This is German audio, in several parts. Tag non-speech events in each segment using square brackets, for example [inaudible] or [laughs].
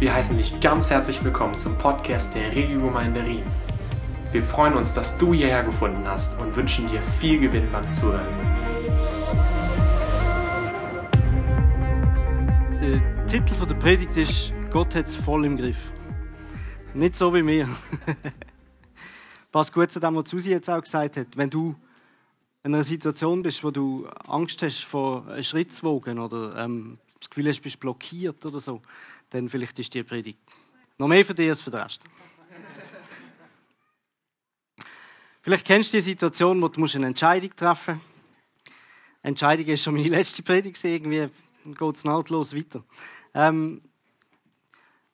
Wir heißen dich ganz herzlich willkommen zum Podcast der Regiogemeinde Riem. Wir freuen uns, dass du hierher gefunden hast und wünschen dir viel Gewinn beim Zuhören. Der Titel der Predigt ist Gott hat es voll im Griff. Nicht so wie mir. Passt gut zu dem, was Susi jetzt auch gesagt hat. Wenn du in einer Situation bist, wo du Angst hast, vor einen Schritt zu wagen oder ähm, das Gefühl hast, du bist blockiert oder so, dann vielleicht ist die Predigt noch mehr für dich als für den Rest. [laughs] vielleicht kennst du die Situation, wo du eine Entscheidung treffen musst. Entscheidung ist schon meine [laughs] letzte Predigt, irgendwie geht es nahtlos weiter. Ähm,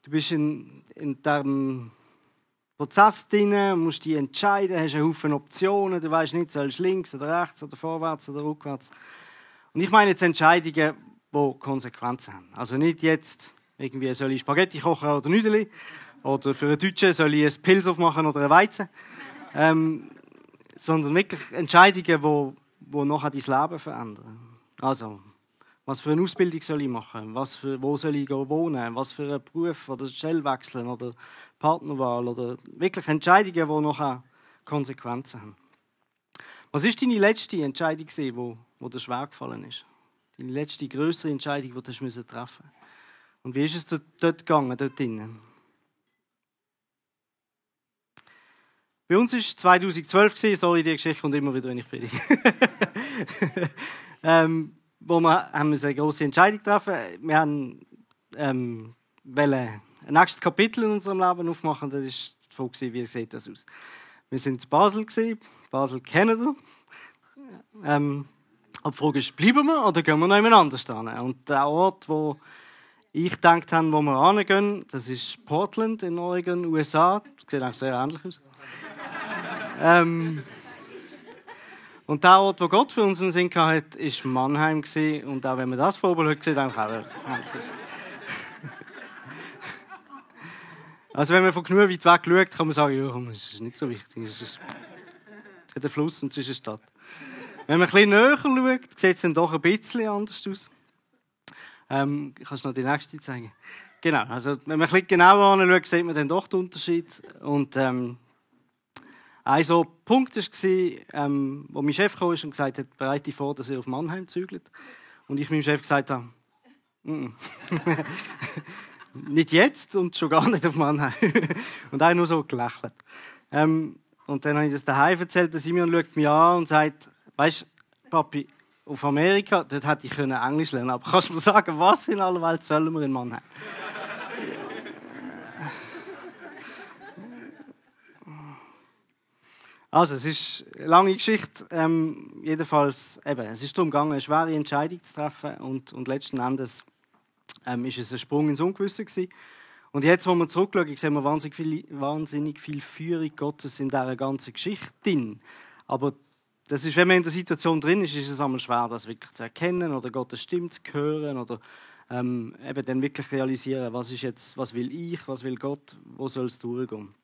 du bist in, in diesem Prozess drin, musst dich entscheiden, hast einen Haufen Optionen, du weißt nicht, sollst du links oder rechts oder vorwärts oder rückwärts. Und ich meine jetzt Entscheidungen, die Konsequenzen haben. Also nicht jetzt irgendwie soll ich Spaghetti kochen oder Nüdeli. Oder für einen Deutschen soll ich ein Pilz aufmachen oder ein Weizen. Ähm, sondern wirklich Entscheidungen, wo, wo nachher dein Leben verändern. Also, was für eine Ausbildung soll ich machen? Was für, wo soll ich wohnen? Was für einen Beruf oder Stelle wechseln oder Partnerwahl oder wirklich Entscheidungen, die nachher Konsequenzen haben. Was ist deine letzte Entscheidung, die wo dir schwer gefallen ist? Deine letzte größere Entscheidung, die du treffen musst? Und wie ist es dort gegangen, dort drinnen? Bei uns war es 2012, sorry, die Geschichte kommt immer wieder, wenn ich predige. [laughs] ähm, wo wir haben eine große Entscheidung getroffen. Wir haben ähm, ein nächstes Kapitel in unserem Leben aufmachen. Das war die Frage, wie sieht das aus? Wir sind in Basel Basel kennen. Ähm, die Frage ist, bleiben wir oder gehen wir noch jemand anders hin? Und der Ort, wo ich gedacht habe, wo wir hingehen, das ist Portland in Oregon, USA. Das sieht eigentlich sehr ähnlich aus. [laughs] ähm, und der Ort, wo Gott für uns einen Sinn hatte, war Mannheim. Und auch wenn man das Vorbild hat, sieht eigentlich auch ähnlich aus. Also wenn man von genug weit weg schaut, kann man sagen, ja, das ist nicht so wichtig. Es ist der Fluss und es ist eine Stadt. Wenn man ein bisschen näher schaut, sieht es dann doch ein bisschen anders aus. Ähm, kannst du noch die nächste zeigen? Genau, also wenn man ein bisschen genauer anschaut, sieht man dann doch den Unterschied. Und ähm, ein so Punkt war, ähm, wo mein Chef kam und gesagt hat, bereite vor, dass er auf Mannheim zügelt. Und ich meinem Chef gesagt habe, [laughs] nicht jetzt und schon gar nicht auf Mannheim. [laughs] und er nur so gelächelt. Ähm, und dann habe ich das daheim erzählt, dass Simeon schaut mich an und sagt, weißt du, Papi, auf Amerika, dort hätte ich Englisch lernen Aber kannst du mir sagen, was in aller Welt sollen wir in Mannheim? Also, es ist eine lange Geschichte. Ähm, jedenfalls, eben, es ist darum gegangen, eine schwere Entscheidung zu treffen. Und, und letzten Endes ähm, ist es ein Sprung ins Ungewisse gewesen. Und jetzt, wo wir zurückschauen, sehen wir wahnsinnig viel, wahnsinnig viel Führung Gottes in dieser ganzen Geschichte. Aber das ist, wenn man in der Situation drin ist, ist es einmal schwer, das wirklich zu erkennen oder Gottes Stimme zu hören oder ähm, eben dann wirklich realisieren, was ist jetzt, was will ich, was will Gott, wo soll es durchgehen.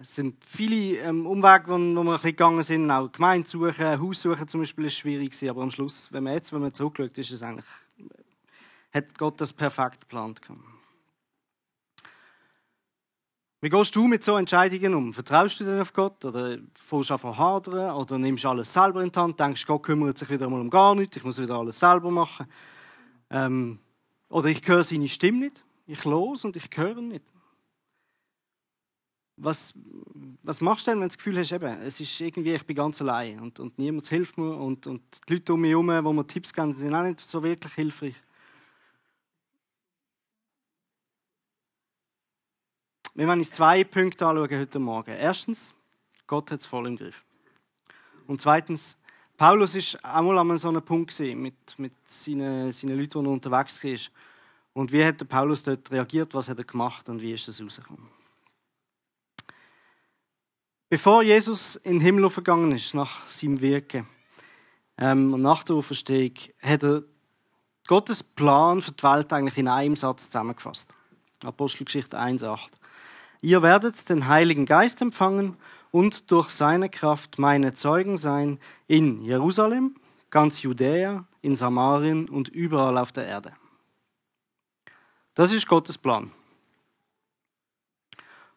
Es sind viele ähm, Umwege, wo, wo wir ein gegangen sind, auch Gemeinde suchen, Haus suchen zum Beispiel ist schwierig gewesen, aber am Schluss, wenn man jetzt, wenn man zurückschaut, ist es eigentlich, hat Gott das perfekt geplant gehabt. Wie gehst du mit so Entscheidungen um? Vertraust du denn auf Gott oder fährst du an hadern oder nimmst du alles selber in die Hand, denkst, Gott kümmert sich wieder mal um gar nichts, ich muss wieder alles selber machen. Ähm, oder ich höre seine Stimme nicht, ich los und ich höre nicht. Was, was machst du denn, wenn du das Gefühl hast, eben, es ist irgendwie, ich bin ganz allein und, und niemand hilft mir und, und die Leute um mich herum, die mir Tipps geben, sind auch nicht so wirklich hilfreich. Wir wollen uns zwei Punkte anschauen heute Morgen. Erstens, Gott hat es voll im Griff. Und zweitens, Paulus ist einmal an so einem Punkt mit, mit seinen, seinen Leuten, die er unterwegs war. Und wie hat Paulus dort reagiert, was hat er gemacht und wie ist das rausgekommen? Bevor Jesus in den Himmel vergangen ist, nach seinem Wirken ähm, und nach der Auferstehung, hat er Gottes Plan für die Welt eigentlich in einem Satz zusammengefasst. Apostelgeschichte 1,8. Ihr werdet den Heiligen Geist empfangen und durch seine Kraft meine Zeugen sein in Jerusalem, ganz Judäa, in Samarien und überall auf der Erde. Das ist Gottes Plan.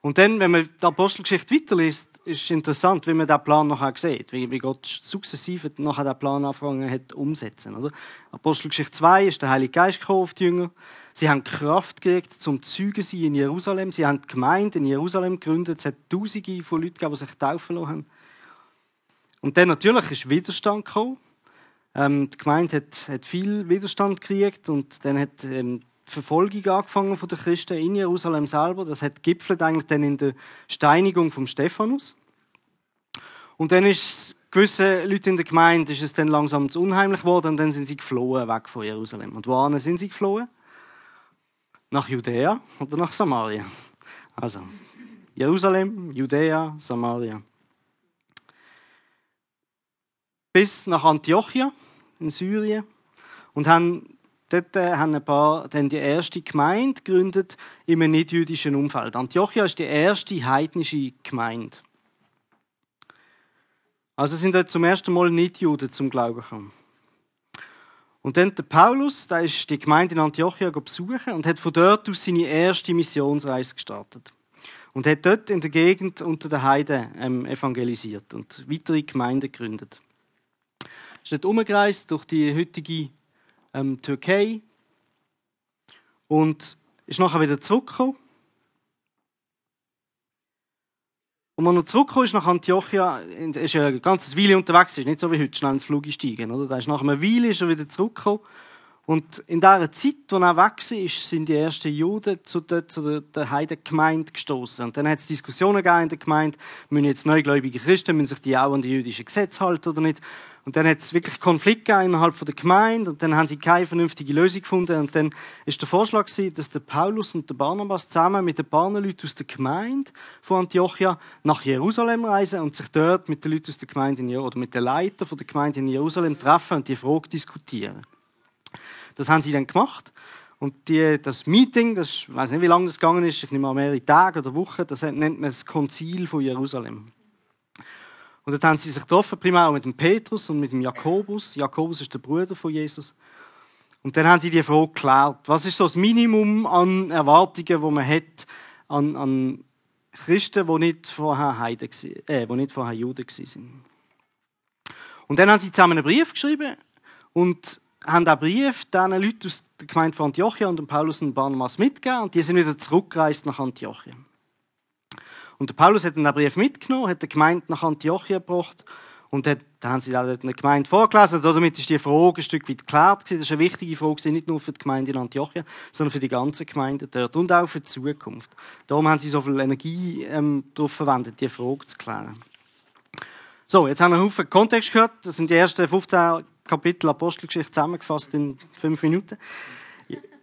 Und dann, wenn man die Apostelgeschichte weiterliest, ist es interessant, wie man diesen Plan nachher sieht, wie, Gott sukzessive nachher diesen Plan angefangen hat umzusetzen. Oder? Apostelgeschichte 2 ist der Heilige Geist gekommen auf die Jünger. Sie haben Kraft gekriegt zum Zeugen sein in Jerusalem. Sie haben die Gemeinde in Jerusalem gegründet. Es hat Tausende von Leuten gegeben, die sich taufen lassen. Und dann natürlich ist Widerstand gekommen. Ähm, die Gemeinde hat, hat, viel Widerstand gekriegt und dann hat ähm, die Verfolgung angefangen von den Christen in Jerusalem selber. Das hat gipfelt eigentlich dann in der Steinigung vom Stephanus. Und dann ist gewisse Leute in der Gemeinde ist es dann langsam zu unheimlich geworden und dann sind sie geflohen weg von Jerusalem. Und wohin sind sie geflohen? Nach Judäa oder nach Samaria? Also Jerusalem, Judäa, Samaria. Bis nach Antiochia in Syrien und haben Dort äh, haben ein paar dann die erste Gemeinde gegründet einem nicht-jüdischen Umfeld. Antiochia ist die erste heidnische Gemeinde. Also sind dort zum ersten Mal Nicht-Juden zum Glauben gekommen. Und dann der Paulus, der ist die Gemeinde in Antiochia besuchen und hat von dort aus seine erste Missionsreise gestartet. Und hat dort in der Gegend unter den Heiden ähm, evangelisiert und weitere Gemeinden gegründet. Er ist dort umgereist durch die heutige ähm, Türkei und ist nachher wieder zurückgekommen. Und als er zurückgekommen ist nach Antiochia, ist er eine ganze Weile unterwegs, ist nicht so wie heute, schnell ins Flug steigen. Oder? Da ist nach einer Weile ist er wieder zurückgekommen. Und in dieser Zeit, als er weg war, sind die ersten Juden zu der, zu der Heidengemeinde gestoßen. Und dann hat es Diskussionen gegeben in der Gemeinde, müssen jetzt neugläubige Christen, müssen sich die auch an die jüdischen Gesetze halten oder nicht. Und dann hat es wirklich Konflikte innerhalb der Gemeinde und dann haben sie keine vernünftige Lösung gefunden. Und dann ist der Vorschlag dass der Paulus und der Barnabas zusammen mit den Leuten aus der Gemeinde von Antiochia nach Jerusalem reisen und sich dort mit den Leuten aus der Gemeinde in, oder mit den Leitern der Gemeinde in Jerusalem treffen und die Frage diskutieren. Das haben sie dann gemacht. Und die, das Meeting, das, ich weiß nicht, wie lange das gegangen ist, ich nehme mal mehrere Tage oder Wochen, das nennt man das Konzil von Jerusalem. Und dort haben sie sich getroffen, primär auch mit dem Petrus und mit dem Jakobus. Jakobus ist der Bruder von Jesus. Und dann haben sie die Frage geklärt, was ist so das Minimum an Erwartungen, die man hat an, an Christen, die nicht vorher Heiden, äh, die nicht vorher Juden waren. Und dann haben sie zusammen einen Brief geschrieben und haben diesen Brief diesen Leuten aus der Gemeinde von Antiochia und dem Paulus und Barnabas mitgegeben und die sind wieder zurückgereist nach Antiochia. Und der Paulus hat den Brief mitgenommen, hat die Gemeinde nach Antiochia gebracht und hat, da haben sie dann eine Gemeinde vorgelesen. Damit ist die Frage ein Stück weit geklärt. Das ist eine wichtige Frage, nicht nur für die Gemeinde in Antiochia, sondern für die ganze Gemeinde dort und auch für die Zukunft. Darum haben sie so viel Energie ähm, darauf verwendet, diese Frage zu klären. So, jetzt haben wir einen Haufen Kontext gehört. Das sind die ersten 15 Kapitel Apostelgeschichte zusammengefasst in fünf Minuten.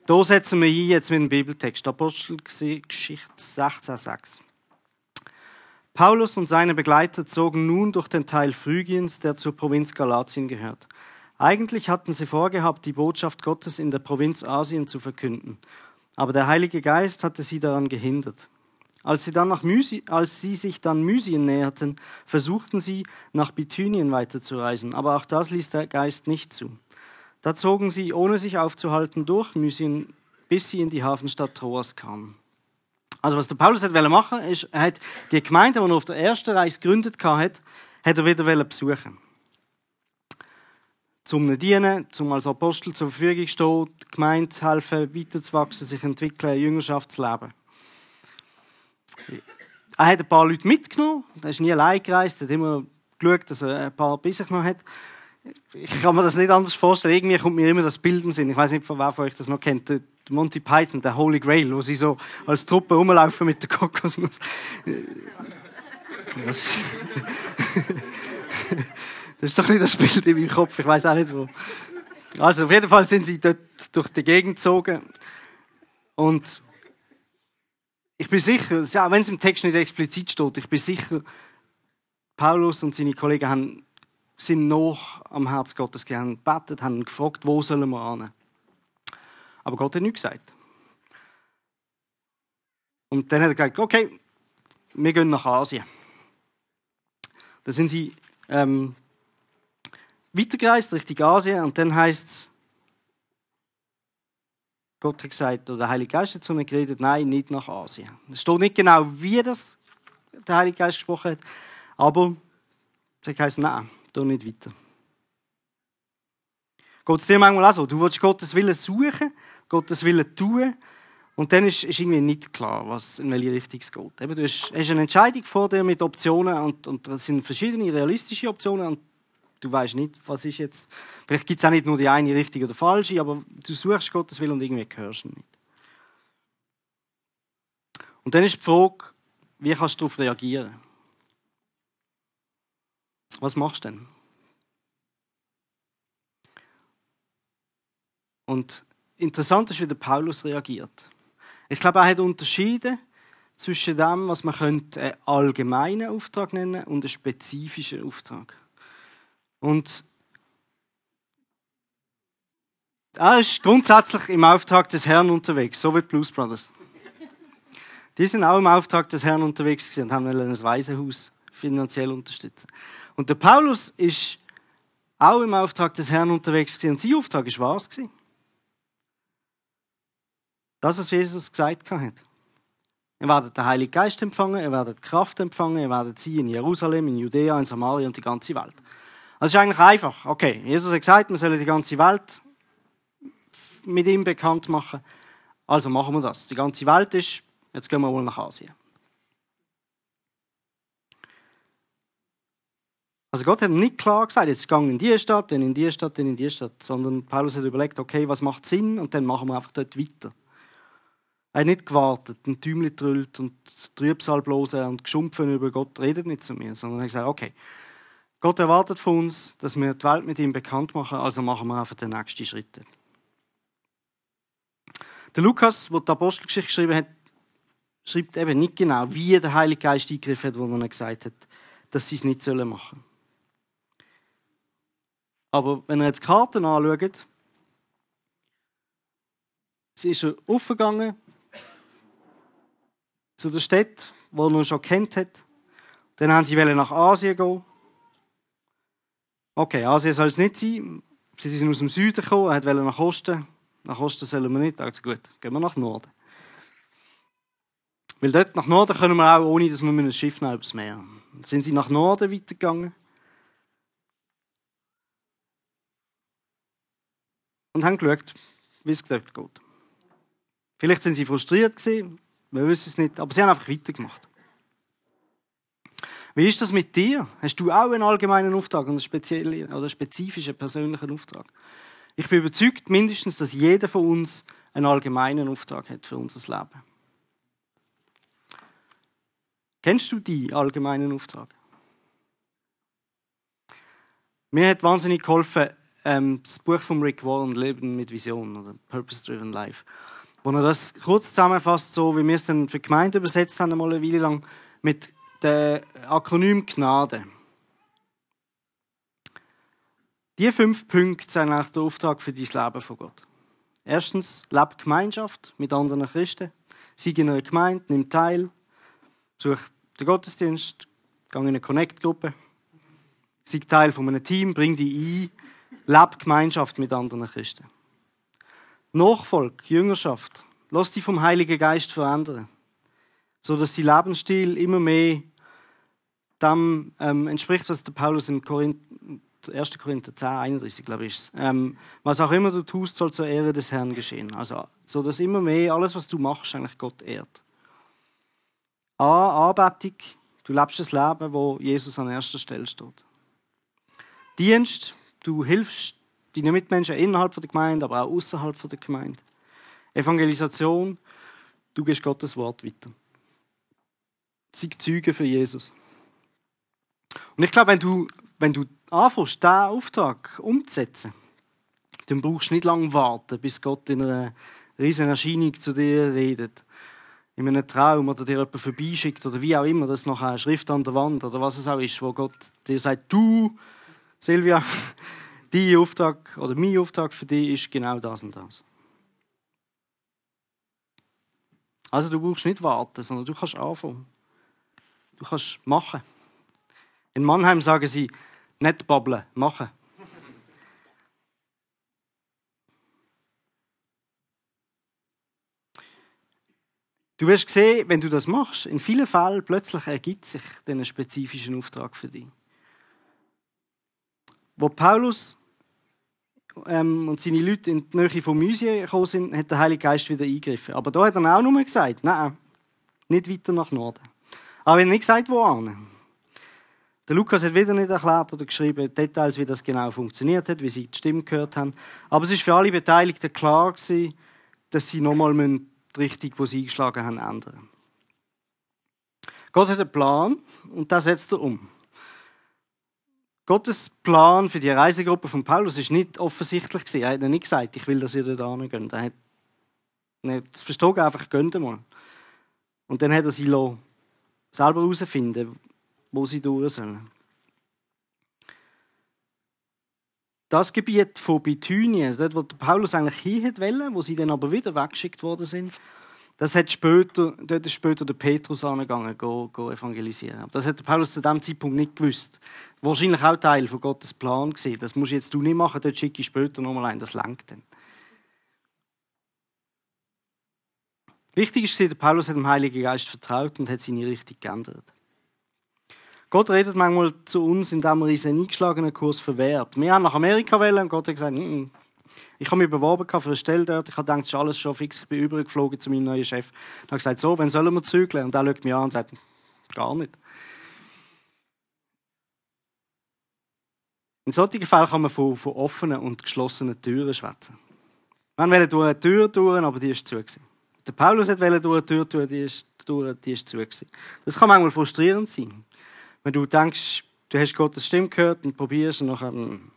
Da setzen wir ein jetzt mit dem Bibeltext. Apostelgeschichte 16,6. Paulus und seine Begleiter zogen nun durch den Teil Phrygiens, der zur Provinz Galatien gehört. Eigentlich hatten sie vorgehabt, die Botschaft Gottes in der Provinz Asien zu verkünden, aber der Heilige Geist hatte sie daran gehindert. Als sie, dann nach Mysi, als sie sich dann Mysien näherten, versuchten sie, nach Bithynien weiterzureisen, aber auch das ließ der Geist nicht zu. Da zogen sie, ohne sich aufzuhalten, durch Mysien, bis sie in die Hafenstadt Troas kamen. Also was der Paulus hat machen ist, er hat die Gemeinde, die er auf der ersten Reise gegründet hat, hat er wieder besuchen. Zum ihnen dienen, zum als Apostel zur Verfügung stehen, die Gemeinde helfen, weiterzuwachsen, sich entwickeln, Jüngerschaft zu leben. Er hat ein paar Leute mitgenommen, er ist nie allein gereist, er hat immer geschaut, dass er ein paar bei sich noch hat. Ich kann mir das nicht anders vorstellen. Irgendwie kommt mir immer das Bild in Sinn. Ich weiß nicht, wer von euch das noch kennt. Monty Python, der Holy Grail, wo sie so als Truppe rumlaufen mit der Kokosnuss. Das, [laughs] das ist doch nicht das Bild in meinem Kopf, ich weiß auch nicht wo. Also auf jeden Fall sind sie dort durch die Gegend gezogen und ich bin sicher, ja, wenn es im Text nicht explizit steht, ich bin sicher, Paulus und seine Kollegen haben, sind noch am Herz Gottes gegangen, gebetet, haben gefragt, wo sollen wir hin? Aber Gott hat nichts gesagt. Und dann hat er gesagt, okay, wir gehen nach Asien. Da sind sie ähm, weitergereist Richtung Asien und dann heißt es, Gott hat gesagt, oder der Heilige Geist hat zu ihnen geredet, nein, nicht nach Asien. Es steht nicht genau, wie das der Heilige Geist gesprochen hat, aber es heißt, nein, da nicht weiter. Geht es dir manchmal auch so? Du willst Gottes Willen suchen, Gottes Willen tun, und dann ist, ist irgendwie nicht klar, was, in welche Richtung es geht. Eben, du hast, hast eine Entscheidung vor dir mit Optionen und, und es sind verschiedene realistische Optionen und du weißt nicht, was ist jetzt. Vielleicht gibt es auch nicht nur die eine richtige oder falsche, aber du suchst Gottes Willen und irgendwie hörst ihn nicht. Und dann ist die Frage, wie kannst du darauf reagieren? Was machst du denn? Und interessant ist, wie der Paulus reagiert. Ich glaube, er hat unterschieden zwischen dem, was man könnte einen allgemeinen Auftrag nennen und einen spezifischen Auftrag. Und er ist grundsätzlich im Auftrag des Herrn unterwegs, so wie die Blues Brothers. Die sind auch im Auftrag des Herrn unterwegs und haben ein Waisenhaus finanziell unterstützen. Und der Paulus ist auch im Auftrag des Herrn unterwegs und sein Auftrag war was? Das, was Jesus gesagt hat. Ihr werdet den Heiligen Geist empfangen, ihr werdet Kraft empfangen, ihr werdet sie in Jerusalem, in Judäa, in Samaria und die ganze Welt. Also es ist eigentlich einfach. Okay, Jesus hat gesagt, wir sollen die ganze Welt mit ihm bekannt machen. Also machen wir das. Die ganze Welt ist, jetzt gehen wir wohl nach Asien. Also Gott hat nicht klar gesagt, jetzt gehen in die Stadt, dann in die Stadt, dann in die Stadt, sondern Paulus hat überlegt, okay, was macht Sinn und dann machen wir einfach dort weiter. Er hat nicht gewartet, ein Tümli trüllt und Trübsal bloßen und geschumpfen über Gott redet nicht zu mir, sondern er hat gesagt, okay, Gott erwartet von uns, dass wir die Welt mit ihm bekannt machen, also machen wir einfach den nächsten Schritt. Der Lukas, der die Apostelgeschichte geschrieben hat, schreibt eben nicht genau, wie der Heilige Geist eingegriffen hat, wo er gesagt hat, dass sie es nicht machen sollen. Aber wenn ihr jetzt die Karten anschaut, sie ist aufgegangen, zu der Stadt, die er schon kennt hat. Dann haben sie nach Asien gehen. Okay, Asien soll es nicht sein. Sie sind aus dem Süden gekommen, er wollte nach Osten. Nach Osten sollen wir nicht. Also gut, gehen wir nach Norden. Weil dort nach Norden können wir auch, ohne dass wir einem Schiff nach übers Meer. Dann sind sie nach Norden weitergegangen. Und haben geschaut, wie es dort geht. Vielleicht sind sie frustriert gewesen, wir wissen es nicht, aber sie haben einfach weitergemacht. Wie ist das mit dir? Hast du auch einen allgemeinen Auftrag und einen speziellen oder spezifischen persönlichen Auftrag? Ich bin überzeugt, mindestens, dass jeder von uns einen allgemeinen Auftrag hat für unser Leben. Kennst du die allgemeinen Auftrag? Mir hat wahnsinnig geholfen ähm, das Buch von Rick Warren, Leben mit Vision oder Purpose Driven Life wo er das kurz zusammenfasst, so wie wir es dann für Gemeinde übersetzt haben, einmal eine Weile lang, mit dem Akronym Gnade. Die fünf Punkte sind eigentlich der Auftrag für dein Leben von Gott. Erstens, lebe Gemeinschaft mit anderen Christen. Sei in einer Gemeinde, nimm teil. Such den Gottesdienst, geh in eine Connect-Gruppe. Sei Teil von einem Team, bring dich ein. Lebe Gemeinschaft mit anderen Christen. Nachfolge, Jüngerschaft, lass dich vom Heiligen Geist verändern, so dass dein Lebensstil immer mehr dem ähm, entspricht, was der Paulus im Korinth, 1. Korinther 10, 31, glaube ich, ähm, was auch immer du tust, soll zur Ehre des Herrn geschehen. Also, so dass immer mehr alles, was du machst, eigentlich Gott ehrt. A, Anbetung, du lebst das Leben, wo Jesus an erster Stelle steht. Dienst, du hilfst deine Mitmenschen innerhalb der Gemeinde, aber auch außerhalb der Gemeinde. Evangelisation, du gehst Gottes Wort weiter. Sei Zeuge für Jesus. Und ich glaube, wenn du, wenn du anfängst, diesen Auftrag umzusetzen, dann brauchst du nicht lange warten, bis Gott in einer riesen Erscheinung zu dir redet. In einem Traum oder dir jemand vorbeischickt oder wie auch immer, das noch eine Schrift an der Wand oder was es auch ist, wo Gott dir sagt, du, Silvia, [laughs] dein Auftrag oder mein Auftrag für dich ist genau das und das. Also du brauchst nicht warten, sondern du kannst anfangen. Du kannst machen. In Mannheim sagen sie, nicht babbeln, machen. Du wirst sehen, wenn du das machst, in vielen Fällen plötzlich ergibt sich ein spezifischen Auftrag für dich. Wo Paulus ähm, und seine Leute in die Nähe von Mysien gekommen sind, hat der Heilige Geist wieder eingegriffen. Aber da hat er auch nur gesagt, nein, nicht weiter nach Norden. Aber er hat nicht gesagt, wo an. Der Lukas hat wieder nicht erklärt oder geschrieben Details, wie das genau funktioniert hat, wie sie die Stimme gehört haben. Aber es ist für alle Beteiligten klar gewesen, dass sie nochmal die Richtung, die sie eingeschlagen haben, ändern. Gott hat einen Plan und das setzt er um. Gottes Plan für die Reisegruppe von Paulus ist nicht offensichtlich gewesen. Er hat nicht gesagt, ich will, dass ihr dort hingeht. Er hat nicht verstanden, einfach gönnt mal. Und dann hat er sie selber herausfinden, wo sie durch sollen. Das Gebiet von Bithynien, dort, wo Paulus eigentlich hin wollte, wo sie dann aber wieder weggeschickt worden sind, das hat später, dort ist später der Petrus angegangen, go, go evangelisieren. Das hat Paulus zu dem Zeitpunkt nicht gewusst. Wahrscheinlich auch Teil von Gottes Plan gewesen. Das musst jetzt du nicht machen, dort schicke ich später nochmal ein, das lenkt dann. Wichtig ist, der Paulus hat dem Heiligen Geist vertraut und hat seine Richtung geändert. Gott redet manchmal zu uns, indem er uns einen eingeschlagenen Kurs verwehrt. Wir haben nach Amerika wollen und Gott hat gesagt, N -n. Ich habe mich beworben für eine Stelle dort. Ich habe gedacht, es ist alles schon fix. Ich bin übergeflogen zu meinem neuen Chef. Ich habe gesagt, so, wann sollen wir zügeln? Und er schaut mich an und sagt, gar nicht. In solchen Fällen kann man von, von offenen und geschlossenen Türen schwätzen. Wir wollen durch eine Tür durch, aber die ist zu. Der Paulus wollte durch eine Tür durch, die ist, durch, die ist zu. Gewesen. Das kann manchmal frustrierend sein. Wenn du denkst, du hast Gottes Stimme gehört und probierst und nachher, hm,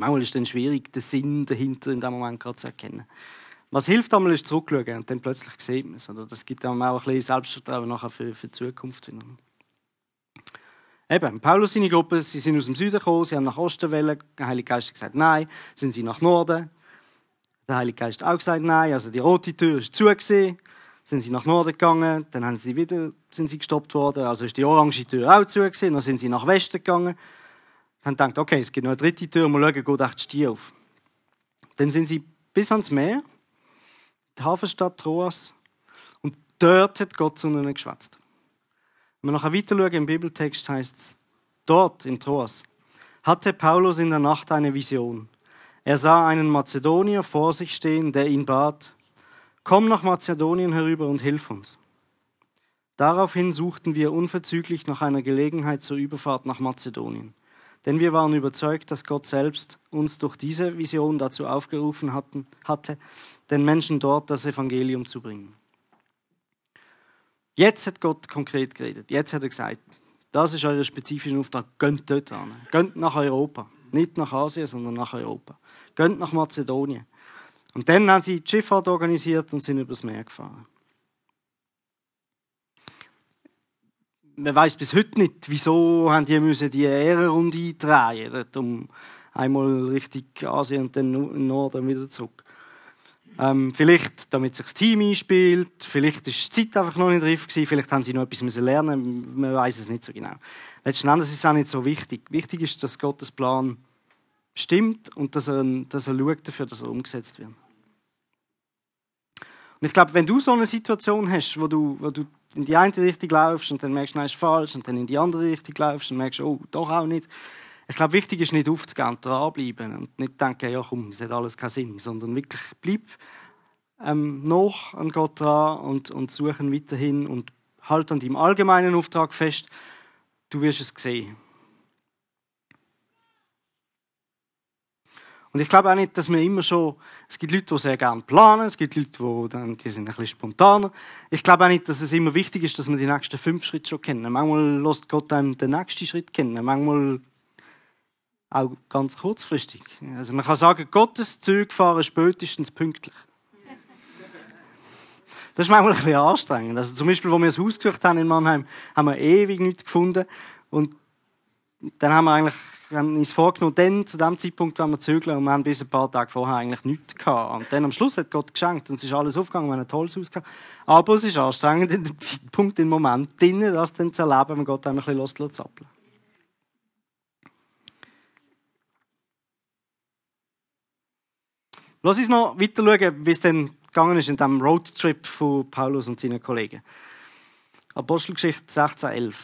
manchmal ist es dann schwierig, den Sinn dahinter in dem Moment gerade zu erkennen. Was hilft einmal, ist zurückschauen und dann plötzlich sieht man es. Oder das gibt einem auch ein bisschen Selbstvertrauen nachher für, für die Zukunft. Eben, Paulus seine Gruppe, sie sind aus dem Süden gekommen, sie haben nach Osten wollen, der Heilige Geist hat gesagt, nein, sind sie nach Norden. Der Heilige Geist hat auch gesagt, nein, also die rote Tür ist zu gewesen sind sie nach Norden gegangen, dann haben sie wieder, sind sie gestoppt worden, also ist die orange Tür auch zu gewesen, dann sind sie nach Westen gegangen, dann denkt okay, es gibt noch eine dritte Tür, mal schauen, geht echt die auf. Dann sind sie bis ans Meer, die Hafenstadt Troas, und dort hat Gott zu ihnen geschwätzt. Wenn wir nachher weiter schauen, im Bibeltext heißt es, dort in Troas hatte Paulus in der Nacht eine Vision. Er sah einen Mazedonier vor sich stehen, der ihn bat, Komm nach Mazedonien herüber und hilf uns. Daraufhin suchten wir unverzüglich nach einer Gelegenheit zur Überfahrt nach Mazedonien. Denn wir waren überzeugt, dass Gott selbst uns durch diese Vision dazu aufgerufen hatten, hatte, den Menschen dort das Evangelium zu bringen. Jetzt hat Gott konkret geredet. Jetzt hat er gesagt, das ist euer spezifischer Auftrag. Gönnt dort an. Gönnt nach Europa. Nicht nach Asien, sondern nach Europa. Gönnt nach Mazedonien. Und dann haben sie die Schifffahrt organisiert und sind übers Meer gefahren. Man weiß bis heute nicht, wieso haben die müssen die Ehrenrunde drehen, um einmal Richtung Asien und dann Norden wieder zurück. Ähm, vielleicht, damit sich das Team einspielt, vielleicht ist die Zeit einfach noch nicht reif gewesen, vielleicht haben sie noch etwas lernen, man weiß es nicht so genau. Letzten Endes ist es auch nicht so wichtig. Wichtig ist, dass Gottes Plan stimmt und dass er, dass er schaut dafür, dass er umgesetzt wird. Und ich glaube, wenn du so eine Situation hast, wo du, wo du in die eine Richtung laufst und dann merkst du, nein, ist falsch und dann in die andere Richtung laufst und merkst, oh, doch auch nicht. Ich glaube, wichtig ist nicht aufzugehen dranbleiben und nicht denken, ja komm, es hat alles keinen Sinn, sondern wirklich bleib ähm, noch an Gott dran und, und suchen weiterhin und halt an deinem allgemeinen Auftrag fest. Du wirst es sehen. Und ich glaube auch nicht, dass wir immer schon, es gibt Leute, die sehr gerne planen, es gibt Leute, die, dann, die sind ein bisschen spontaner. Ich glaube auch nicht, dass es immer wichtig ist, dass wir die nächsten fünf Schritte schon kennen. Manchmal lässt Gott einem den nächsten Schritt kennen, manchmal auch ganz kurzfristig. Also man kann sagen, Gottes Züge fahren spätestens pünktlich. Das ist manchmal ein bisschen anstrengend. Also zum Beispiel, wo wir das Haus gesucht haben in Mannheim, haben wir ewig nichts gefunden. Und dann haben wir eigentlich wir haben uns vorgenommen, dann, zu dem Zeitpunkt, wenn wir zügeln, und wir haben bis ein paar Tage vorher eigentlich nichts gehabt. Und dann am Schluss hat Gott geschenkt und es ist alles aufgegangen, wir haben ein tolles Haus gehabt. Aber es ist anstrengend, in dem [laughs] Zeitpunkt, im Moment, drinnen, das dann zu erleben, wenn Gott einem ein bisschen loszappeln Lass uns noch weiter schauen, wie es dann gegangen ist in diesem Roadtrip von Paulus und seinen Kollegen. Apostelgeschichte 16,11.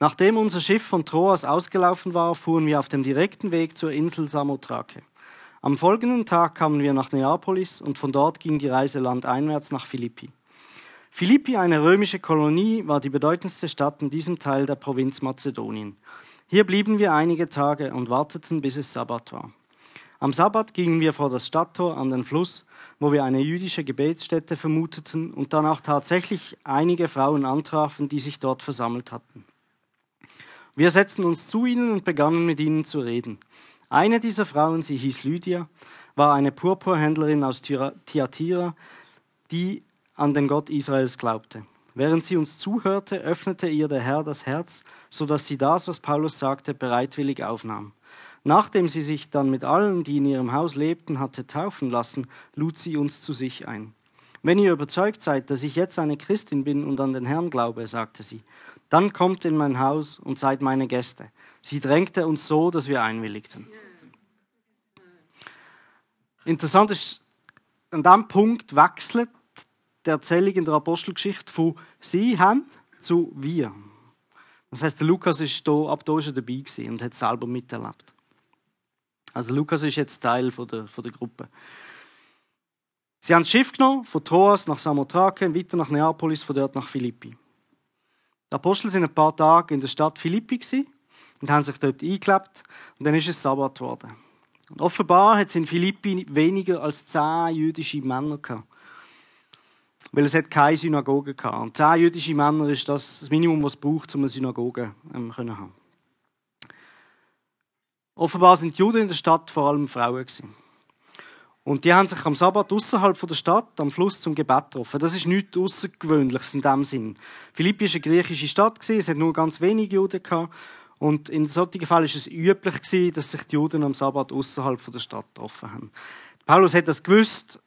Nachdem unser Schiff von Troas ausgelaufen war, fuhren wir auf dem direkten Weg zur Insel Samothrake. Am folgenden Tag kamen wir nach Neapolis und von dort ging die Reise landeinwärts nach Philippi. Philippi, eine römische Kolonie, war die bedeutendste Stadt in diesem Teil der Provinz Mazedonien. Hier blieben wir einige Tage und warteten, bis es Sabbat war. Am Sabbat gingen wir vor das Stadttor an den Fluss, wo wir eine jüdische Gebetsstätte vermuteten und dann auch tatsächlich einige Frauen antrafen, die sich dort versammelt hatten. Wir setzten uns zu ihnen und begannen mit ihnen zu reden. Eine dieser Frauen, sie hieß Lydia, war eine Purpurhändlerin aus Thyatira, die an den Gott Israels glaubte. Während sie uns zuhörte, öffnete ihr der Herr das Herz, so dass sie das, was Paulus sagte, bereitwillig aufnahm. Nachdem sie sich dann mit allen, die in ihrem Haus lebten, hatte taufen lassen, lud sie uns zu sich ein. Wenn ihr überzeugt seid, dass ich jetzt eine Christin bin und an den Herrn glaube, sagte sie, dann kommt in mein Haus und seid meine Gäste. Sie drängte uns so, dass wir einwilligten. Interessant ist, an diesem Punkt wechselt die Erzählung in der Apostelgeschichte von sie haben zu wir. Das heißt, der Lukas ist da, ab da schon dabei und hat es selber miterlebt. Also Lukas ist jetzt Teil von der, von der Gruppe. Sie haben das Schiff genommen, von Troas nach Samothrake, weiter nach Neapolis, von dort nach Philippi. Die Apostel sind ein paar Tage in der Stadt Philippi und haben sich dort eingelebt und dann ist es Sabbat geworden. Und offenbar hat es in Philippi weniger als zehn jüdische Männer gehabt. Weil es keine Synagoge gehabt. Und zehn jüdische Männer ist das, Minimum, was es braucht, um eine Synagoge ähm, zu haben. Offenbar sind die Juden in der Stadt vor allem Frauen gewesen. Und die haben sich am Sabbat außerhalb der Stadt am Fluss zum Gebet getroffen. Das ist nichts Außergewöhnliches in dem Sinn. Philippi war eine griechische Stadt, es hat nur ganz wenige Juden gehabt. Und in solchen Fällen war es üblich, dass sich die Juden am Sabbat außerhalb der Stadt getroffen haben. Paulus hat das gewusst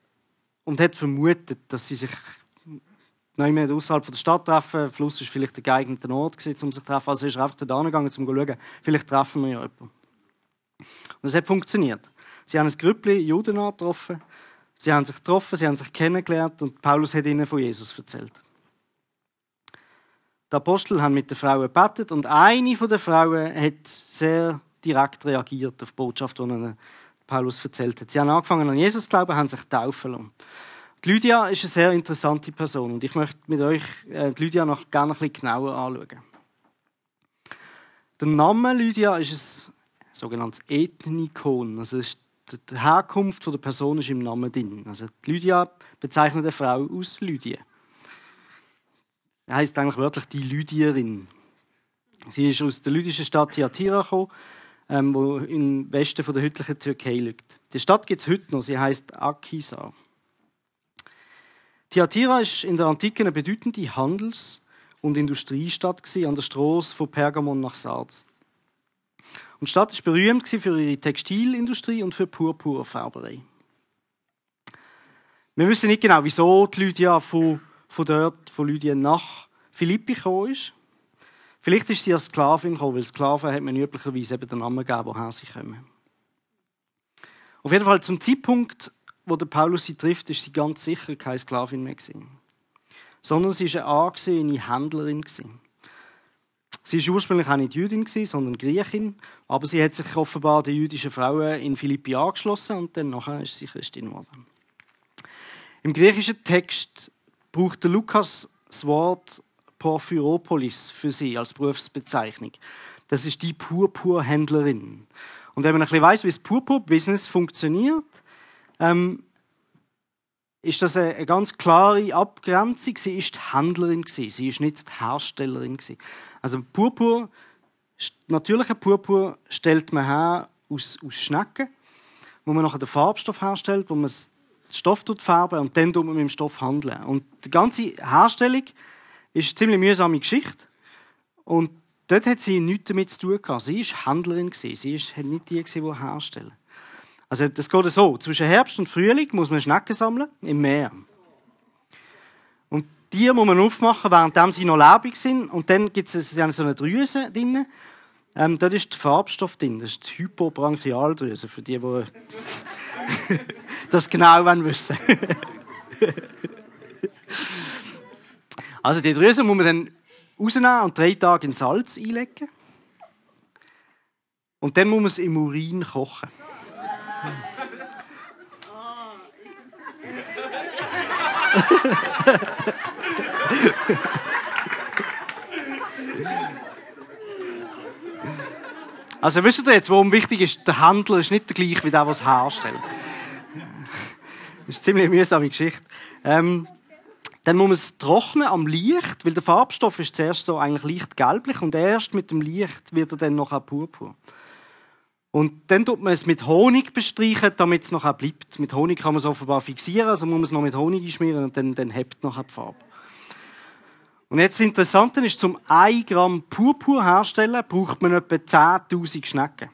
und hat vermutet, dass sie sich nicht mehr außerhalb der Stadt treffen. Der Fluss war vielleicht der geeignete Ort, um sich zu treffen. Also ist er einfach da gegangen, um zu schauen, vielleicht treffen wir ja jemanden. Und es hat funktioniert. Sie haben ein Grüppli Juden angetroffen, sie haben sich getroffen, sie haben sich kennengelernt und Paulus hat ihnen von Jesus erzählt. Die Apostel haben mit den Frauen gebetet und eine von den Frauen hat sehr direkt reagiert auf die Botschaft, die ihnen Paulus erzählt hat. Sie haben angefangen an Jesus zu glauben, haben sich taufen lassen. Die Lydia ist eine sehr interessante Person und ich möchte mit euch äh, Lydia noch gerne ein bisschen genauer anschauen. Der Name Lydia ist ein sogenanntes Ethnikon, also ist die Herkunft der Person ist im Namen drin. Also Lydia bezeichnet eine Frau aus Lydien. Das heißt eigentlich wörtlich die Lydierin. Sie ist aus der lydischen Stadt Thyatira gekommen, ähm, wo im Westen von der heutigen Türkei liegt. Die Stadt gibt es heute noch. Sie heißt Akisa. Thyatira ist in der Antike eine bedeutende Handels- und Industriestadt an der Straße von Pergamon nach Sardes. Und die Stadt ist berühmt für ihre Textilindustrie und für Purpurfärberei. Wir wissen nicht genau, wieso die Lydia von, von dort, von Lydia nach Philippi gekommen ist. Vielleicht ist sie als Sklavin gekommen, weil Sklaven hat man üblicherweise eben den Namen gegeben, woher sie kommen. Auf jeden Fall zum Zeitpunkt, wo der Paulus sie trifft, ist sie ganz sicher keine Sklavin mehr gewesen. Sondern sie war eine angesehene Händlerin gewesen. Sie war ursprünglich auch nicht Jüdin, sondern Griechin, aber sie hat sich offenbar den jüdischen Frauen in Philippi angeschlossen und dann nachher ist sie Christin geworden. Im griechischen Text braucht Lukas das Wort Porphyropolis für sie als Berufsbezeichnung. Das ist die Purpurhändlerin. Und wenn man ein bisschen weiss, wie das Purpur-Business funktioniert, ähm, ist das eine, ganz klare Abgrenzung. Sie ist die Händlerin sie ist nicht die Herstellerin Also Purpur, natürlicher Purpur stellt man her aus, aus Schnecken, wo man nachher den Farbstoff herstellt, wo man den Stoff färben und dann man mit dem Stoff handeln. Und die ganze Herstellung ist eine ziemlich mühsame Geschichte. Und dort hat sie nichts damit zu tun gehabt. Sie war Händlerin sie war nicht die, die herstellen. Also das geht so, zwischen Herbst und Frühling muss man Schnecken sammeln im Meer. Die muss man aufmachen, während sie noch lebendig sind. Und dann gibt es so eine Drüse drin. Ähm, dort ist der Farbstoff drin. Das ist die Hypobranchialdrüse, für die, die [laughs] das genau wissen [laughs] Also die Drüse muss man dann rausnehmen und drei Tage in Salz einlegen. Und dann muss man es im Urin kochen. [laughs] [laughs] Also wisst ihr jetzt, warum wichtig ist, der Handel ist nicht der gleiche wie der, der es herstellt. Das ist eine ziemlich mühsame Geschichte. Ähm, dann muss man es trocknen am Licht, weil der Farbstoff ist zuerst so eigentlich leicht gelblich und erst mit dem Licht wird er dann noch purpur. Und dann tut man es mit Honig bestreichen, damit es noch bleibt. Mit Honig kann man es offenbar fixieren, also muss man es noch mit Honig einschmieren und dann, dann hebt noch die Farbe. Und jetzt das Interessante ist, zum 1 Gramm Purpur herstellen, braucht man etwa 10.000 Schnecken.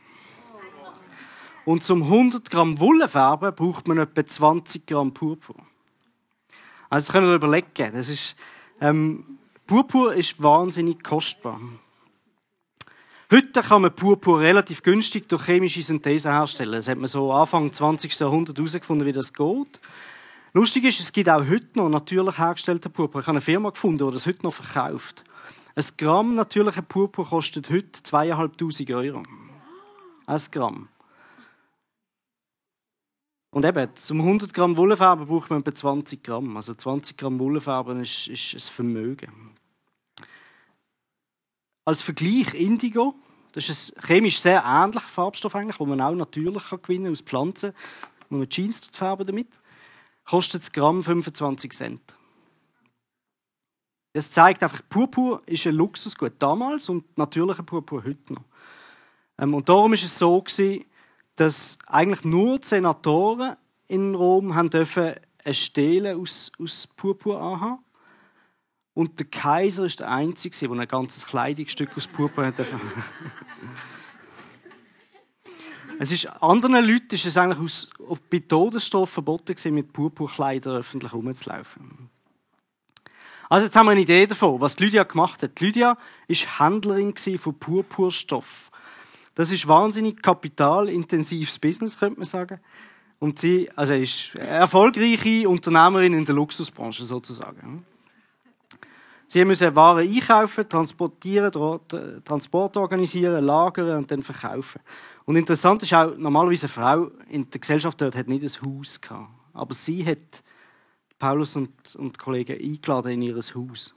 Und zum 100 Gramm Wolle färben braucht man etwa 20 Gramm Purpur. Also das können wir überlegen. Das ist, ähm, Purpur ist wahnsinnig kostbar. Heute kann man Purpur relativ günstig durch chemische Synthese herstellen. Das hat man so Anfang 20. Jahrhundert herausgefunden, wie das geht. Lustig ist, es gibt auch heute noch natürlich hergestellten Purpur. Ich habe eine Firma gefunden, die das heute noch verkauft. Ein Gramm natürlicher Purpur kostet heute 2'500 Euro. Ein Gramm. Und eben, zum 100 Gramm Wollenfarbe braucht man etwa 20 Gramm. Also 20 Gramm Wollenfarbe ist, ist ein Vermögen. Als Vergleich Indigo, das ist ein chemisch sehr ähnlicher Farbstoff eigentlich, den man auch natürlich gewinnen kann aus Pflanzen, man Jeans färben damit kostet das Gramm 25 Cent. Das zeigt einfach, Purpur ist ein Luxusgut damals und natürlicher Purpur heute noch. Ähm, und darum ist es so dass eigentlich nur die Senatoren in Rom haben dürfen eine Stele aus, aus Purpur anhaben. Und der Kaiser ist der Einzige, der ein ganzes Kleidungsstück aus Purpur hat dürfen. [laughs] Es ist, anderen Leuten ist es eigentlich aus, bei Todesstrafe verboten gewesen, mit Purpurkleidern öffentlich rumzulaufen. Also jetzt haben wir eine Idee davon, was Lydia gemacht hat. Lydia ist Händlerin von Purpurstoff. Das ist wahnsinnig kapitalintensives Business, könnte man sagen. Und sie also ist erfolgreiche Unternehmerin in der Luxusbranche sozusagen. Sie müssen Waren einkaufen, transportieren, Transport organisieren, lagern und dann verkaufen. Und interessant ist auch, normalerweise eine Frau in der Gesellschaft dort hat nicht ein Haus gehabt. Aber sie hat Paulus und, und Kollegen eingeladen in ihr Haus.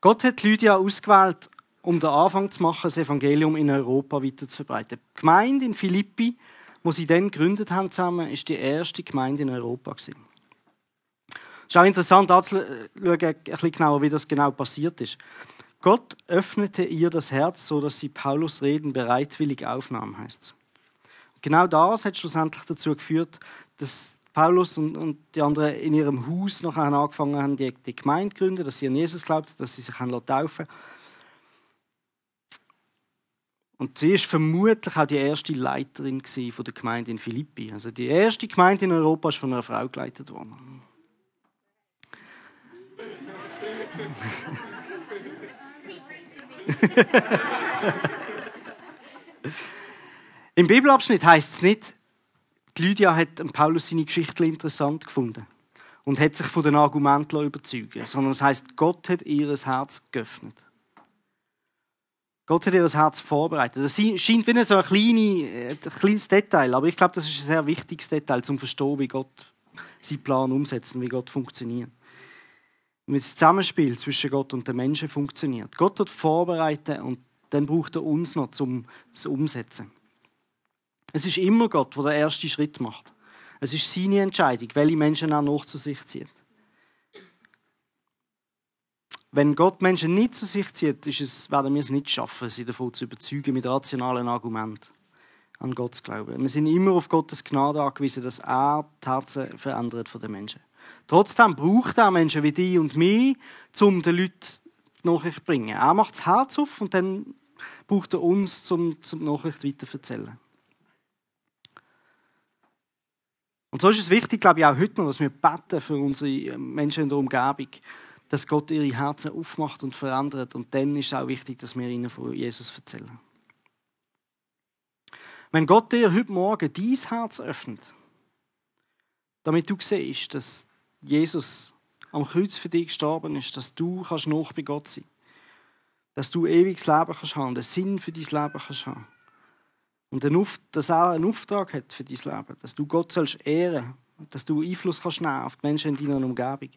Gott hat Lydia ausgewählt, um den Anfang zu machen, das Evangelium in Europa weiter zu verbreiten. Die Gemeinde in Philippi, wo sie dann gegründet haben zusammen, ist die erste Gemeinde in Europa Es ist auch interessant anzuschauen, ein bisschen genauer, wie das genau passiert ist. Gott öffnete ihr das Herz, so dass sie Paulus Reden bereitwillig aufnahm, heißt es. Genau das hat schlussendlich dazu geführt, dass Paulus und, und die anderen in ihrem Haus noch angefangen haben, die, die Gemeinde zu gründen, dass sie an Jesus glaubten, dass sie sich taufen Und sie ist vermutlich auch die erste Leiterin von der Gemeinde in Philippi. Also die erste Gemeinde in Europa ist von einer Frau geleitet worden. [laughs] Im Bibelabschnitt heißt es nicht, die Lydia hat Paulus seine Geschichte interessant gefunden und hat sich von den Argumenten überzeugen sondern es heißt, Gott hat ihr Herz geöffnet. Gott hat ihr Herz vorbereitet. Das scheint wie so ein, kleine, äh, ein kleines Detail, aber ich glaube, das ist ein sehr wichtiges Detail, um zu verstehen, wie Gott seinen Plan umsetzt und wie Gott funktioniert wie das Zusammenspiel zwischen Gott und den Menschen funktioniert. Gott hat vorbereitet und dann braucht er uns noch, um es umzusetzen. Es ist immer Gott, der den ersten Schritt macht. Es ist seine Entscheidung, welche Menschen er noch zu sich zieht. Wenn Gott Menschen nicht zu sich zieht, ist es, werden wir es nicht schaffen, sie davon zu überzeugen mit rationalen Argumenten an Gott glauben. Wir sind immer auf Gottes Gnade angewiesen, dass er die Herzen verändert von den Menschen. Trotzdem braucht er Menschen wie dich und mich, um den Leuten die Nachricht zu bringen. Er macht das Herz auf und dann braucht er uns, um, die Nachricht weiter zu erzählen. Und so ist es wichtig, glaube ich, auch heute noch, dass wir beten für unsere Menschen in der Umgebung, dass Gott ihre Herzen aufmacht und verändert. Und dann ist es auch wichtig, dass wir ihnen von Jesus erzählen. Wenn Gott dir heute Morgen dein Herz öffnet, damit du siehst, dass Jesus am Kreuz für dich gestorben ist, dass du kannst noch bei Gott sein dass du ewiges Leben kannst haben, den Sinn für dein Leben kannst haben. Und dass er auch einen Auftrag hat für dein Leben, dass du Gott sollst ehren, dass du Einfluss kannst nehmen auf die Menschen in deiner Umgebung.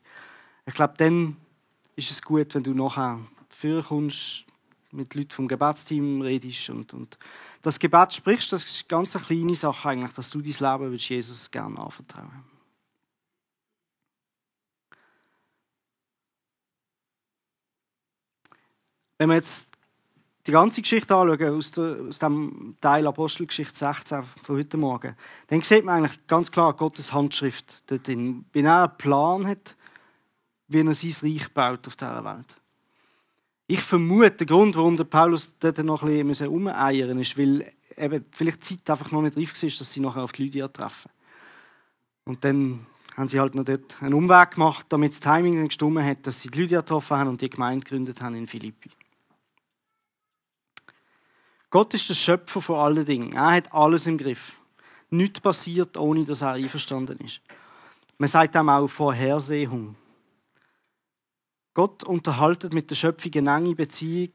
Ich glaube, dann ist es gut, wenn du nachher vorkommst, mit Leuten vom Gebetsteam redest und, und das Gebet sprichst, das ist eine ganz kleine Sache eigentlich, dass du dein Leben willst Jesus gerne anvertrauen Wenn wir jetzt die ganze Geschichte anschauen, aus, der, aus dem Teil Apostelgeschichte 16 von heute Morgen, dann sieht man eigentlich ganz klar Gottes Handschrift dort drin. Wenn er einen Plan hat, wie er sein Reich baut auf dieser Welt. Ich vermute, der Grund, warum der Paulus dort noch ein bisschen umeiern ist, weil eben vielleicht die Zeit einfach noch nicht reif war, dass sie nachher auf die Lydia treffen. Und dann haben sie halt noch dort einen Umweg gemacht, damit das Timing gestimmt hat, dass sie die Lydia getroffen haben und die Gemeinde gegründet haben in Philippi. Gott ist der Schöpfer von allen Dingen. Er hat alles im Griff. Nichts passiert, ohne dass er einverstanden ist. Man sagt ihm auch Vorhersehung. Gott unterhaltet mit der Schöpfung eine enge Beziehung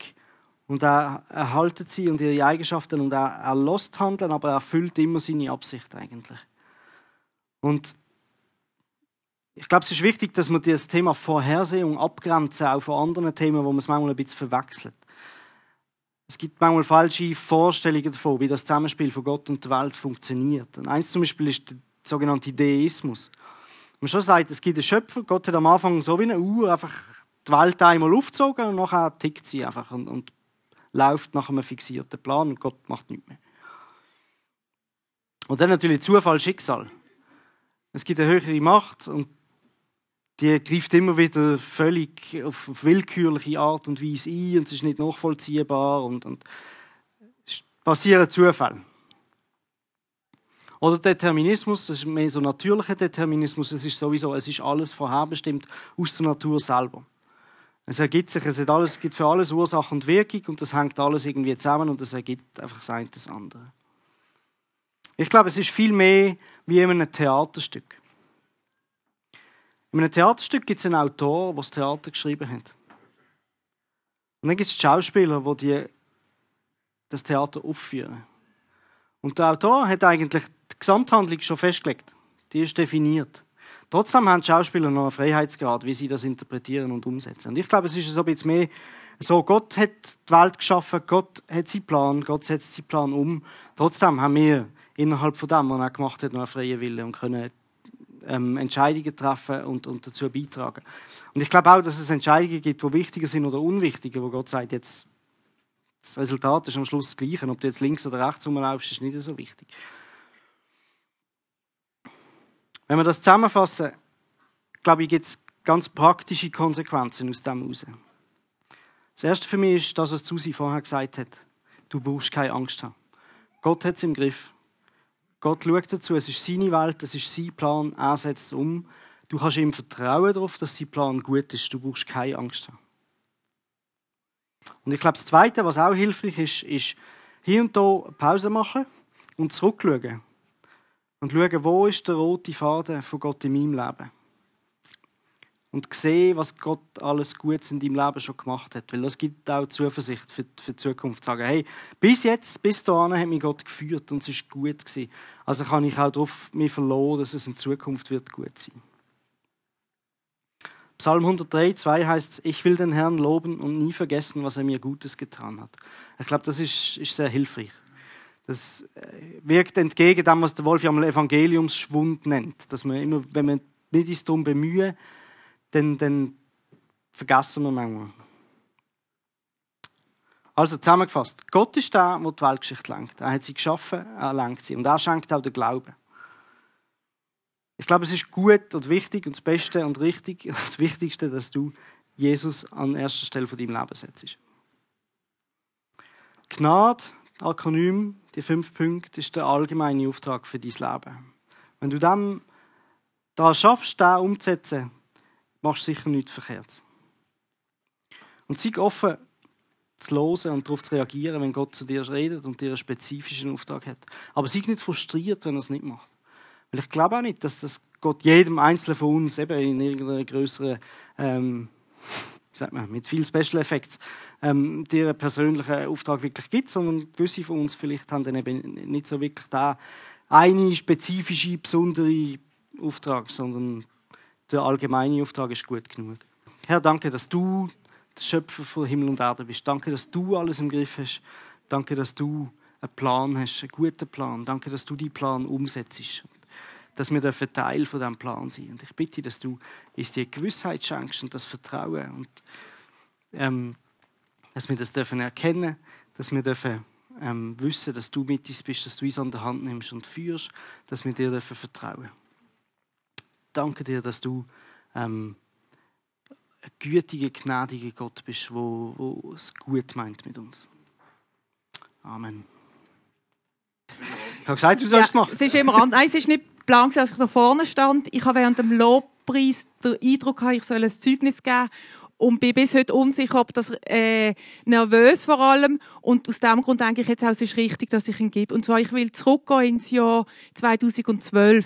und er erhaltet sie und ihre Eigenschaften und er, er lässt handeln, aber er erfüllt immer seine Absicht eigentlich. Und ich glaube, es ist wichtig, dass wir das Thema Vorhersehung abgrenzen, auch von anderen Themen, wo man es manchmal ein bisschen verwechselt. Es gibt manchmal falsche Vorstellungen davon, wie das Zusammenspiel von Gott und der Welt funktioniert. Und eins zum Beispiel ist der sogenannte Deismus. Man schon sagt, es gibt einen Schöpfer, Gott hat am Anfang so wie eine Uhr einfach die Welt einmal aufgezogen und nachher tickt sie einfach und, und läuft nach einem fixierten Plan und Gott macht nichts mehr. Und dann natürlich Zufall, Schicksal. Es gibt eine höhere Macht und die greift immer wieder völlig auf willkürliche Art und Weise ein und es ist nicht nachvollziehbar und, und es passieren Zufälle. Oder Determinismus, das ist mehr so natürlicher Determinismus, es ist sowieso, es ist alles vorherbestimmt aus der Natur selber. Es ergibt sich, es, hat alles, es gibt für alles Ursache und Wirkung und das hängt alles irgendwie zusammen und es ergibt einfach das eine das andere. Ich glaube, es ist viel mehr wie in einem Theaterstück. In einem Theaterstück gibt es einen Autor, der das Theater geschrieben hat. Und dann gibt es Schauspieler, die, die das Theater aufführen. Und der Autor hat eigentlich die Gesamthandlung schon festgelegt. Die ist definiert. Trotzdem haben die Schauspieler noch einen Freiheitsgrad, wie sie das interpretieren und umsetzen. Und ich glaube, es ist so ein bisschen mehr so, Gott hat die Welt geschaffen, Gott hat seinen Plan, Gott setzt seinen Plan um. Trotzdem haben wir innerhalb von dem, was er gemacht hat, noch einen freien Willen und können ähm, Entscheidungen treffen und, und dazu beitragen. Und ich glaube auch, dass es Entscheidungen gibt, die wichtiger sind oder unwichtiger, wo Gott sagt, jetzt das Resultat ist am Schluss das Gleiche. Ob du jetzt links oder rechts rumlaufst, ist nicht so wichtig. Wenn wir das zusammenfassen, glaube ich, gibt es ganz praktische Konsequenzen aus dem heraus. Das erste für mich ist das, was Susi vorher gesagt hat. Du brauchst keine Angst haben. Gott hat es im Griff. Gott schaut dazu, es ist seine Welt, es ist sein Plan, er setzt um. Du kannst ihm vertrauen darauf, dass sein Plan gut ist. Du brauchst keine Angst haben. Und ich glaube, das Zweite, was auch hilfreich ist, ist hier und da Pause machen und zurückschauen. Und schauen, wo ist der rote Faden von Gott in meinem Leben und sehen, was Gott alles Gutes in deinem Leben schon gemacht hat. Weil das gibt auch Zuversicht für, die Zukunft. Zu sagen, hey, bis jetzt, bis dahin hat mich Gott geführt und es ist gut gewesen. Also kann ich auch darauf mich verlassen, dass es in Zukunft wird gut sein. Psalm 103, 2 heißt es, ich will den Herrn loben und nie vergessen, was er mir Gutes getan hat. Ich glaube, das ist, ist sehr hilfreich. Das äh, wirkt entgegen dem, was der Wolf ja mal Evangeliumsschwund nennt. Dass man immer, wenn man nicht ist darum bemühen, dann, dann vergessen wir manchmal. Also zusammengefasst, Gott ist der, der die Weltgeschichte lenkt. Er hat sie geschaffen, er lenkt sie. Und er schenkt auch den Glauben. Ich glaube, es ist gut und wichtig und das Beste und richtig, [laughs] das Wichtigste, dass du Jesus an erster Stelle von deinem Leben setzt. Gnade, Akronym, die fünf Punkte, ist der allgemeine Auftrag für dein Leben. Wenn du dann da schaffst, den umzusetzen, machst sicher nichts verkehrt. Und sei offen zu hören und darauf zu reagieren, wenn Gott zu dir redet und dir einen spezifischen Auftrag hat. Aber sei nicht frustriert, wenn er es nicht macht. Weil ich glaube auch nicht, dass das Gott jedem Einzelnen von uns eben in irgendeiner größeren, ähm, sagt man, mit viel Special Effects, ähm, dir einen persönlichen Auftrag wirklich gibt, sondern gewisse von uns vielleicht haben dann eben nicht so wirklich da eine spezifische, besondere Auftrag, sondern der allgemeine Auftrag ist gut genug. Herr, danke, dass du der Schöpfer von Himmel und Erde bist. Danke, dass du alles im Griff hast. Danke, dass du einen Plan hast, einen guten Plan. Danke, dass du die Plan umsetzt. Dass wir Teil von diesem Plan sein Und ich bitte, dass du uns die Gewissheit schenkst und das Vertrauen. Und ähm, dass wir das dürfen erkennen dass wir dürfen ähm, wissen, dass du mit uns bist, dass du uns an der Hand nimmst und führst, dass wir dir dürfen vertrauen. Danke dir, dass du ähm, ein gütiger, gnädiger Gott bist, wo, wo es gut meint mit uns. Amen. Ich habe gesagt, du sollst es machen. Es ist immer anders. Nein, es ist nicht geplant, als ich da vorne stand. Ich habe während dem Lobpreis den Eindruck, ich soll ein Zeugnis geben und bin bis heute unsicher, ob das äh, nervös vor allem und aus dem Grund denke ich jetzt auch, es ist richtig, dass ich ihn gebe. Und zwar, ich will zurückgehen ins Jahr 2012.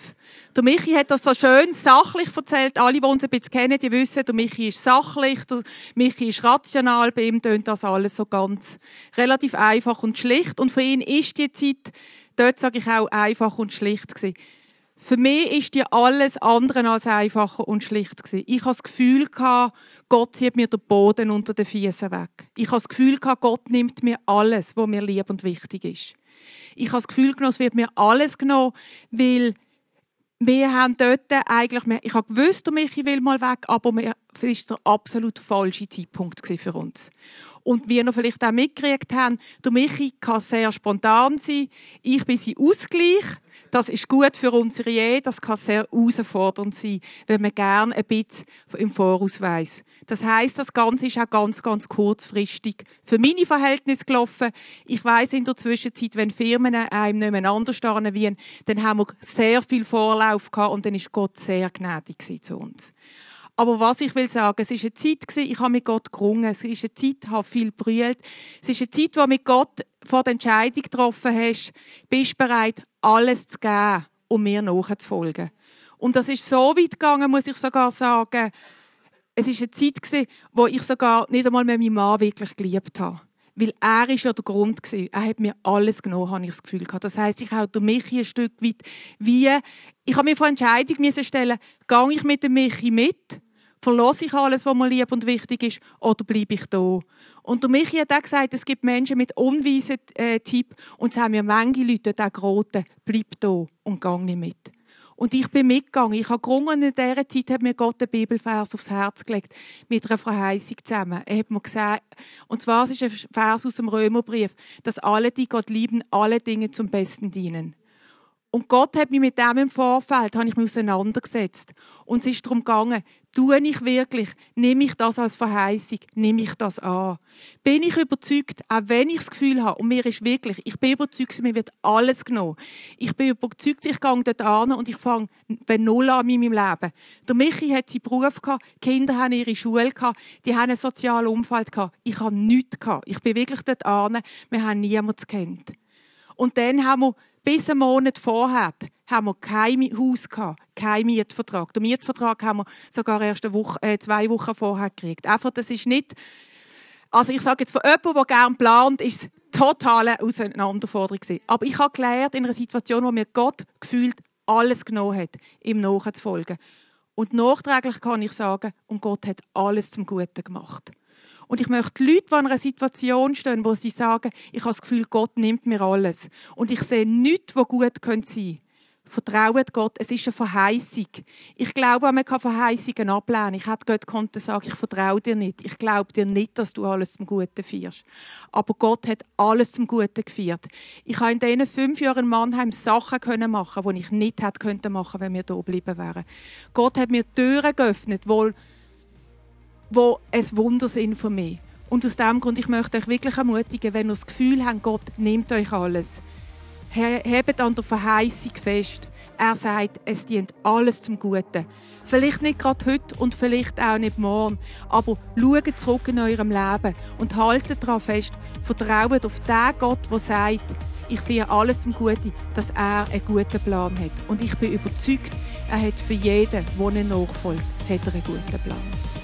Der Michi hat das so schön sachlich erzählt. Alle, die uns ein bisschen kennen, die wissen, der Michi ist sachlich, der Michi ist rational, bei ihm tönt das alles so ganz relativ einfach und schlicht. Und für ihn ist die Zeit, dort sage ich auch, einfach und schlicht gewesen. Für mich ist die alles andere als einfacher und schlicht gewesen. Ich habe das Gefühl Gott zieht mir den Boden unter den Füßen weg. Ich habe das Gefühl Gott nimmt mir alles, was mir lieb und wichtig ist. Ich habe das Gefühl es wird mir alles genommen, weil wir haben dort eigentlich, ich habe gewusst, Michi will mal weg, aber es war der absolut falsche Zeitpunkt für uns. Und wir noch vielleicht auch mitgekriegt haben, der Michi kann sehr spontan sein, ich bin sein Ausgleich das ist gut für unsere Ehe, das kann sehr herausfordernd sein, wenn man gerne ein bisschen im Voraus weiss. Das heißt, das Ganze ist auch ganz, ganz kurzfristig für meine Verhältnisse gelaufen. Ich weiß in der Zwischenzeit, wenn Firmen einem nicht mehr wie dann haben wir sehr viel Vorlauf gehabt und dann ist Gott sehr gnädig zu uns. Aber was ich will sagen, es ist eine Zeit gewesen, ich habe mit Gott gerungen. Es ist eine Zeit, ich habe viel brüllt. Es ist eine Zeit, wo du mit Gott vor der Entscheidung getroffen hast, bist bereit, alles zu geben, um mir nachzufolgen. Und das ist so weit gegangen, muss ich sogar sagen. Es ist eine Zeit gewesen, wo ich sogar nicht einmal mehr meinen Mann wirklich geliebt habe. Weil er ist ja der Grund gewesen. Er hat mir alles genommen, habe ich das Gefühl gehabt. Das heisst, ich durch Michi ein Stück weit wie, ich habe mir vor Entscheidung stellen, gehe ich mit dem Michi mit Verlasse ich alles, was mir lieb und wichtig ist, oder bleibe ich da? Und der Michi hat auch gesagt, es gibt Menschen mit unweisen äh, Tipp und es haben mir manche Leute auch geraten, bleib da und gang nicht mit. Und ich bin mitgegangen. Ich habe gerungen in dieser Zeit hat mir Gott den Bibelvers aufs Herz gelegt, mit einer Verheißung zusammen. Er hat mir gesagt, und zwar ist ein Vers aus dem Römerbrief, dass alle, die Gott lieben, alle Dinge zum Besten dienen. Und Gott hat mich mit dem im Vorfeld habe ich mich auseinandergesetzt. Und es ist darum gegangen, tue ich wirklich, nehme ich das als Verheißung, nehme ich das an. Bin ich überzeugt, auch wenn ich das Gefühl habe, und mir ist wirklich, ich bin überzeugt, mir wird alles genommen. Ich bin überzeugt, ich gehe dort an und ich fange bei Null an in meinem Leben. Der Michi hat seinen Beruf gehabt, die Kinder haben ihre Schule gehabt, die haben ein soziales Umfeld gehabt. Ich habe nichts gehabt. Ich bin wirklich dort an, wir haben niemanden kennt. Und dann haben wir bis einen Monat vorher haben wir kein Haus gehabt, keinen Mietvertrag. Den Mietvertrag haben wir sogar erst Woche, äh, zwei Wochen vorher gekriegt. Einfach, das ist nicht, also ich sage jetzt von jemandem, der gerne plant, ist es totale Auseinanderforderung gewesen. Aber ich habe gelernt, in einer Situation, wo mir Gott gefühlt alles genommen hat, ihm nachzufolgen. Und nachträglich kann ich sagen, und Gott hat alles zum Guten gemacht. Und ich möchte Leute, die in einer Situation stehen, wo sie sagen, ich habe das Gefühl, Gott nimmt mir alles. Und ich sehe nichts, was gut sein könnte. Vertraut Gott, es ist eine Verheißung. Ich glaube, man kann Verheißungen ablehnen. Ich hätte Gott konnte sagen, ich vertraue dir nicht. Ich glaube dir nicht, dass du alles zum Guten führst. Aber Gott hat alles zum Guten geführt. Ich habe in diesen fünf Jahren in Mannheim Sachen machen, die ich nicht hätte machen können, wenn wir hier geblieben wären. Gott hat mir Türen geöffnet, wohl wo ein Wunder sind für mich. Und aus diesem Grund, ich möchte euch wirklich ermutigen, wenn ihr das Gefühl habt, Gott nimmt euch alles, hebt an der Verheißung fest. Er sagt, es dient alles zum Guten. Vielleicht nicht gerade heute und vielleicht auch nicht morgen. Aber schaut zurück in eurem Leben und haltet daran fest. Vertraut auf den Gott, der sagt, ich bin alles zum Guten, dass er einen guten Plan hat. Und ich bin überzeugt, er hat für jeden, der ihn nachfolgt, einen guten Plan.